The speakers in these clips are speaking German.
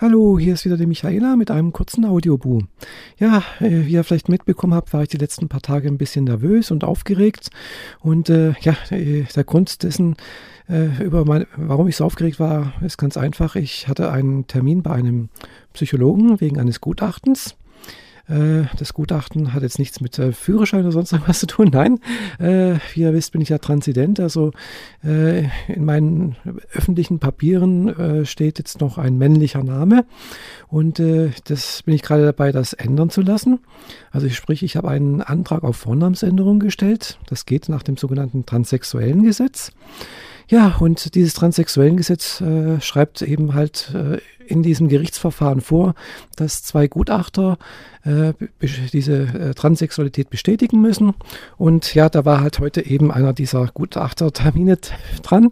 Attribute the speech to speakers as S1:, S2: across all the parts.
S1: Hallo, hier ist wieder die Michaela mit einem kurzen Audioboom. Ja, äh, wie ihr vielleicht mitbekommen habt, war ich die letzten paar Tage ein bisschen nervös und aufgeregt. Und äh, ja, äh, der Grund dessen, äh, über mein, warum ich so aufgeregt war, ist ganz einfach. Ich hatte einen Termin bei einem Psychologen wegen eines Gutachtens. Äh, das Gutachten hat jetzt nichts mit äh, Führerschein oder sonst irgendwas zu tun. Nein, äh, wie ihr wisst, bin ich ja Transident. Also äh, in meinen öffentlichen Papieren äh, steht jetzt noch ein männlicher Name. Und äh, das bin ich gerade dabei, das ändern zu lassen. Also sprich, ich habe einen Antrag auf Vornamensänderung gestellt. Das geht nach dem sogenannten transsexuellen Gesetz. Ja, und dieses transsexuellen Gesetz äh, schreibt eben halt äh, in diesem Gerichtsverfahren vor, dass zwei Gutachter äh, diese äh, Transsexualität bestätigen müssen. Und ja, da war halt heute eben einer dieser Gutachtertermine dran.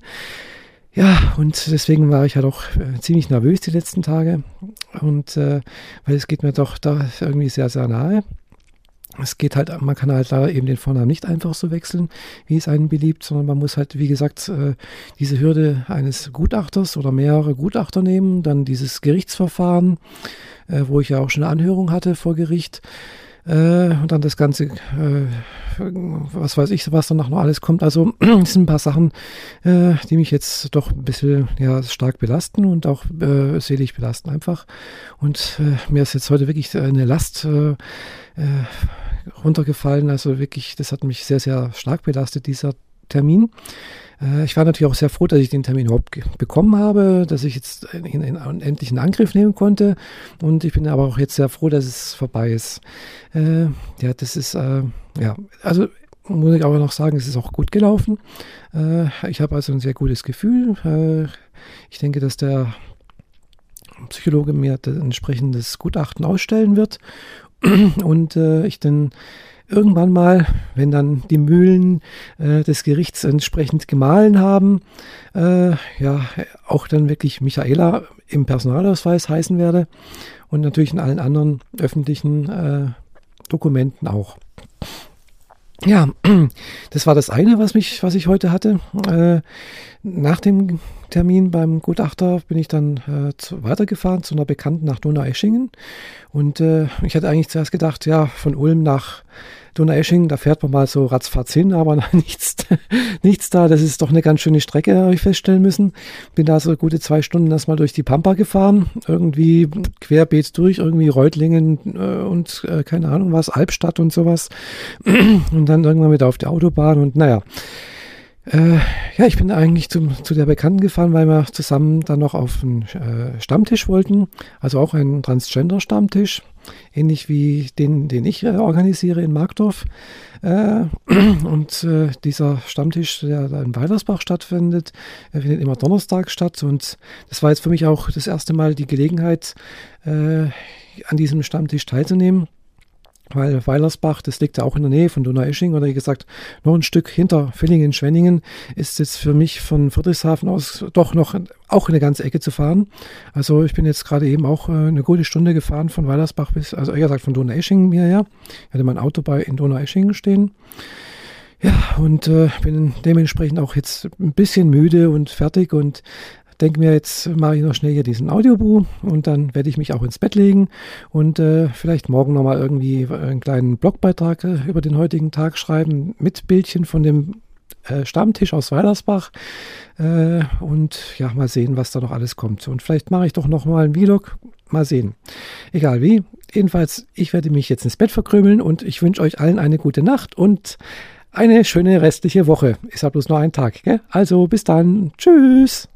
S1: Ja, und deswegen war ich halt auch äh, ziemlich nervös die letzten Tage. Und äh, weil es geht mir doch da irgendwie sehr, sehr nahe. Es geht halt, man kann halt da eben den Vornamen nicht einfach so wechseln, wie es einem beliebt, sondern man muss halt, wie gesagt, äh, diese Hürde eines Gutachters oder mehrere Gutachter nehmen, dann dieses Gerichtsverfahren, äh, wo ich ja auch schon eine Anhörung hatte vor Gericht, äh, und dann das Ganze, was weiß ich, was danach noch alles kommt. Also es sind ein paar Sachen, die mich jetzt doch ein bisschen ja, stark belasten und auch äh, selig belasten einfach. Und äh, mir ist jetzt heute wirklich eine Last äh, runtergefallen. Also wirklich, das hat mich sehr, sehr stark belastet, dieser Termin. Äh, ich war natürlich auch sehr froh, dass ich den Termin überhaupt bekommen habe, dass ich jetzt endlich in Angriff nehmen konnte. Und ich bin aber auch jetzt sehr froh, dass es vorbei ist. Äh, ja, das ist, äh, ja, also muss ich aber noch sagen, es ist auch gut gelaufen. Äh, ich habe also ein sehr gutes Gefühl. Äh, ich denke, dass der Psychologe mir ein entsprechendes Gutachten ausstellen wird und äh, ich dann irgendwann mal, wenn dann die Mühlen äh, des Gerichts entsprechend gemahlen haben, äh, ja, auch dann wirklich Michaela im Personalausweis heißen werde und natürlich in allen anderen öffentlichen äh, Dokumenten auch. Ja, das war das eine, was mich, was ich heute hatte. Äh, nach dem Termin beim Gutachter bin ich dann äh, zu, weitergefahren zu einer Bekannten nach Donaueschingen. Und äh, ich hatte eigentlich zuerst gedacht, ja, von Ulm nach Donaueschingen, da fährt man mal so ratzfatz hin, aber nichts, nichts da. Das ist doch eine ganz schöne Strecke, habe ich feststellen müssen. Bin da so gute zwei Stunden erstmal durch die Pampa gefahren, irgendwie querbeet durch, irgendwie Reutlingen äh, und äh, keine Ahnung was, Albstadt und sowas. und dann irgendwann wieder auf der Autobahn und naja. Äh, ja, ich bin eigentlich zum, zu der Bekannten gefahren, weil wir zusammen dann noch auf einen äh, Stammtisch wollten. Also auch einen Transgender-Stammtisch, ähnlich wie den, den ich äh, organisiere in Markdorf. Äh, und äh, dieser Stammtisch, der da in Weilersbach stattfindet, findet immer Donnerstag statt. Und das war jetzt für mich auch das erste Mal die Gelegenheit, äh, an diesem Stammtisch teilzunehmen weil Weilersbach, das liegt ja auch in der Nähe von Donaueschingen oder wie gesagt, noch ein Stück hinter Villingen-Schwenningen, ist jetzt für mich von Friedrichshafen aus doch noch auch eine ganze Ecke zu fahren. Also ich bin jetzt gerade eben auch äh, eine gute Stunde gefahren von Weilersbach bis, also eher gesagt von Donaueschingen hierher. Ich hatte mein Auto bei in Donaueschingen stehen. Ja, und äh, bin dementsprechend auch jetzt ein bisschen müde und fertig und denke mir, jetzt mache ich noch schnell hier diesen Audiobuch und dann werde ich mich auch ins Bett legen und äh, vielleicht morgen nochmal irgendwie einen kleinen Blogbeitrag äh, über den heutigen Tag schreiben mit Bildchen von dem äh, Stammtisch aus Weilersbach äh, und ja, mal sehen, was da noch alles kommt. Und vielleicht mache ich doch nochmal einen Vlog, mal sehen. Egal wie. Jedenfalls, ich werde mich jetzt ins Bett verkrümeln und ich wünsche euch allen eine gute Nacht und eine schöne restliche Woche. Ist ja bloß nur ein Tag. Gell? Also bis dann. Tschüss.